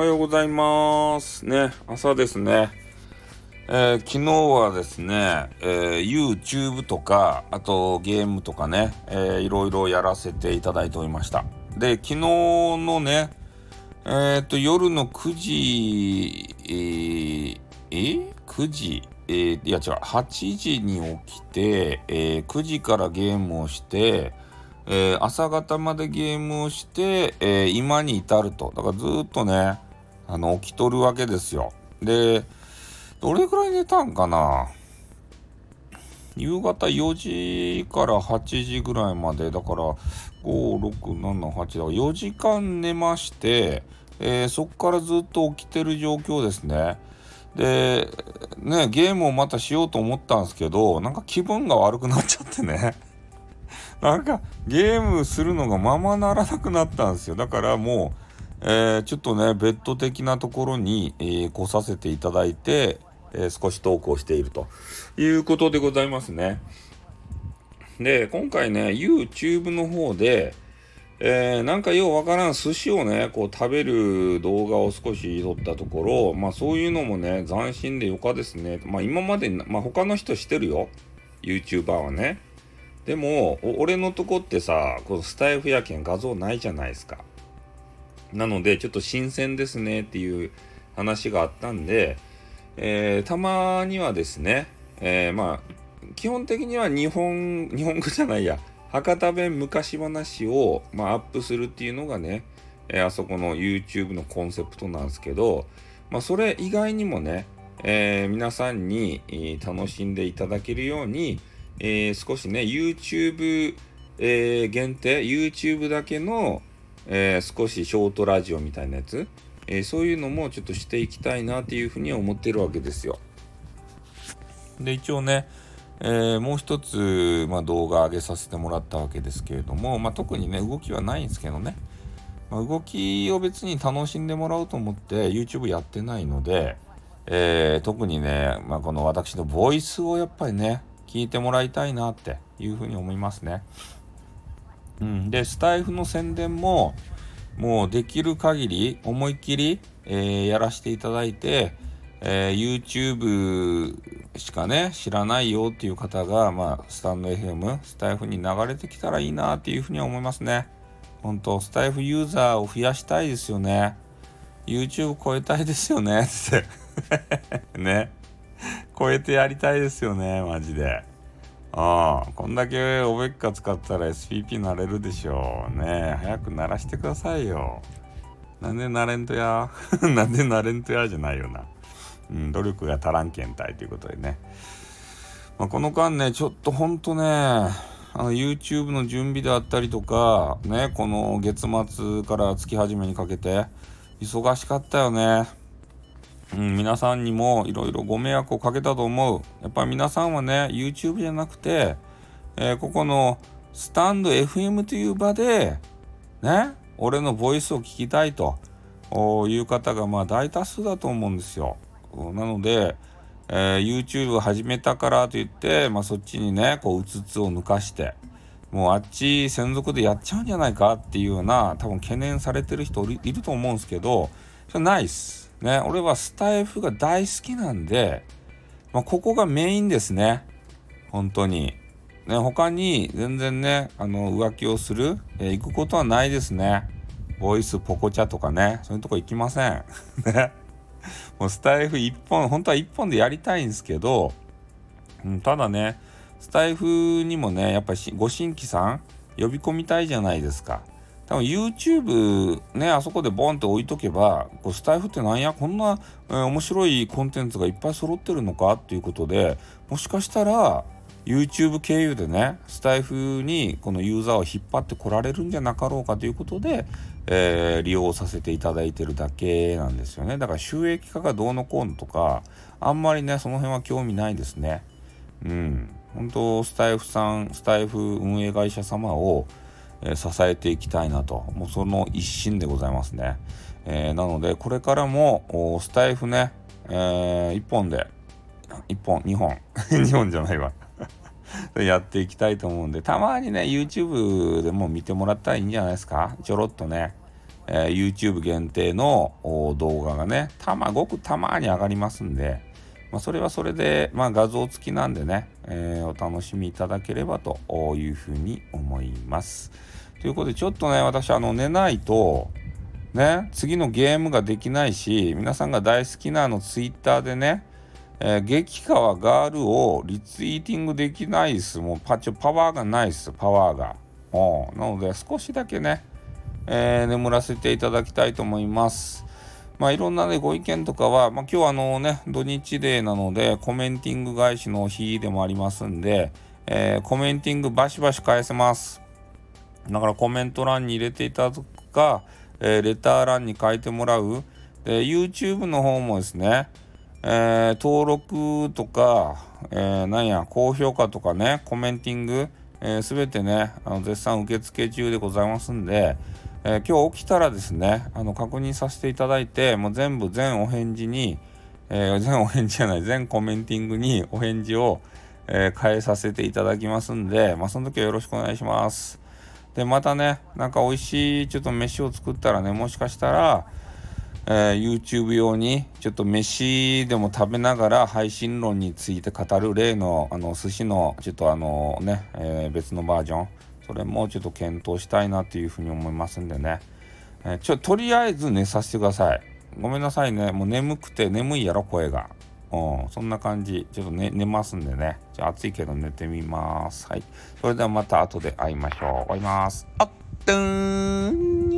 はようございます。ね、朝ですね。えー昨日はですね、えー YouTube とか、あとゲームとかね、えーいろいろやらせていただいておりました。で、昨日のね、えっと、夜の9時、えー ?9 時、えーいや違う、8時に起きて、えー9時からゲームをして、えー朝方までゲームをして、えー今に至ると。だからずっとね、あの、起きとるわけですよ。で、どれくらい寝たんかな？夕方4時から8時ぐらいまで、だから、5、6、7、8だから4時間寝まして、えーそっからずっと起きてる状況ですね。で、ね、ゲームをまたしようと思ったんですけど、なんか気分が悪くなっちゃってね。なんかゲームするのがままならなくなったんですよ。だからもう、えーちょっとね、ベッド的なところに、えー来させていただいて、えー少しトークをしているということでございますね。で、今回ね、YouTube の方で、えーなんかようわからん寿司をね、こう食べる動画を少し撮ったところ、まあそういうのもね、斬新でよかですね。まあ今まで、まあ他の人してるよ。YouTuber はね。でも、俺のとこってさ、このスタイフやけん画像ないじゃないですか。なので、ちょっと新鮮ですねっていう話があったんで、えーたまにはですね、えーまあ、基本的には日本、日本語じゃないや、博多弁昔話を、まあ、アップするっていうのがね、えーあそこの YouTube のコンセプトなんですけど、まあ、それ以外にもね、えー皆さんに、えー楽しんでいただけるように、えー少しね、YouTube、え限定、YouTube だけの、えー少しショートラジオみたいなやつ、えーそういうのもちょっとしていきたいなっていうふうに思ってるわけですよ。で、一応ね、えーもう一つ、まあ、動画上げさせてもらったわけですけれども、まあ、特にね、動きはないんですけどね、まあ、動きを別に楽しんでもらおうと思って YouTube やってないので、え特にね、まあ、この私のボイスをやっぱりね、聞いてもらいたいなっていうふうに思いますね。うん、で、スタイフの宣伝も、もうできる限り思いっきり、えーやらせていただいて、えー YouTube しかね、知らないよっていう方が、まあ、スタンド FM、スタイフに流れてきたらいいなっていうふうには思いますね。本当スタイフユーザーを増やしたいですよね。YouTube 超えたいですよねって。ね。超えてやりたいですよね、マジで。ああ、こんだけおべっか使ったら SPP なれるでしょう。ね早く鳴らしてくださいよ。なんでなれんとや？なんでなれんとやじゃないよな。うん、努力が足らんけんたいということでね。まあ、この間ね、ちょっとほんとね、あの YouTube の準備であったりとか、ね、この月末から月始めにかけて、忙しかったよね。うん、皆さんにもいろいろご迷惑をかけたと思う。やっぱり皆さんはね、YouTube じゃなくて、えーここのスタンド FM という場で、ね、俺のボイスを聞きたいという方がまあ大多数だと思うんですよ。なので、えー YouTube を始めたからといって、まあ、そっちにね、こう、うつつを抜かして、もうあっち専属でやっちゃうんじゃないかっていうような、多分懸念されてる人いるいると思うんですけど、それないっす。ね、俺はスタイフが大好きなんで、まあ、ここがメインですね。本当に。ね、他に全然ね、あの、浮気をする、えー行くことはないですね。ボイスポコチャとかね、そういうとこ行きません。ね。もうスタイフ一本、本当は一本でやりたいんですけど、うん、ただね、スタイフにもね、やっぱりご新規さん呼び込みたいじゃないですか。多分 YouTube ね、あそこでボンって置いとけば、こうスタイフってなんや、こんな、えー面白いコンテンツがいっぱい揃ってるのかっていうことで、もしかしたら YouTube 経由でね、スタイフにこのユーザーを引っ張ってこられるんじゃなかろうかということで、えー利用させていただいてるだけなんですよね。だから収益化がどうのこうのとか、あんまりね、その辺は興味ないですね。うん。本当スタイフさん、スタイフ運営会社様を、え支えていきたいなと。もうその一心でございますね。えーなので、これからも、スタイフね、えー一本で、一本、二本、二本じゃないわ。やっていきたいと思うんで、たまにね、YouTube でも見てもらったらいいんじゃないですか。ちょろっとね、えー、YouTube 限定の動画がね、たま、ごくたまに上がりますんで、まあ、それはそれで、まあ、画像付きなんでね、えー、お楽しみいただければというふうに思います。ということで、ちょっとね、私、あの、寝ないと、ね、次のゲームができないし、皆さんが大好きなあの Twitter でね、えー、激川ガールをリツイーティングできないです。もうパチパワーがないです、パワーが。なので、少しだけね、えー、眠らせていただきたいと思います。まあ、いろんな、ね、ご意見とかは、まあ、今日はあのね、土日デーなので、コメンティング返しの日でもありますんで、えー、コメンティングバシバシ返せます。だからコメント欄に入れていただくか、えー、レター欄に書いてもらう。で、YouTube の方もですね、えー、登録とか、えー、なんや、高評価とかね、コメンティング、す、え、べ、てね、あの絶賛受付中でございますんで、えー、今日起きたらですね、あの確認させていただいて、もう全部全お返事に、えー、全お返事じゃない、全コメンティングにお返事を、えー、変えさせていただきますんで、まあ、その時はよろしくお願いします。で、またね、なんか美味しいちょっと飯を作ったらね、もしかしたら、えー、YouTube 用にちょっと飯でも食べながら配信論について語る例のあの寿司のちょっとあのね、え、別のバージョンそれもちょっと検討したいなというふうに思いますんでね、えー、ちょとりあえず寝させてくださいごめんなさいねもう眠くて眠いやろ声がうん、そんな感じ。ちょっと寝寝ますんでね。じゃ暑いけど寝てみます。はい。それではまた後で会いましょう。終わります。あっ、どーん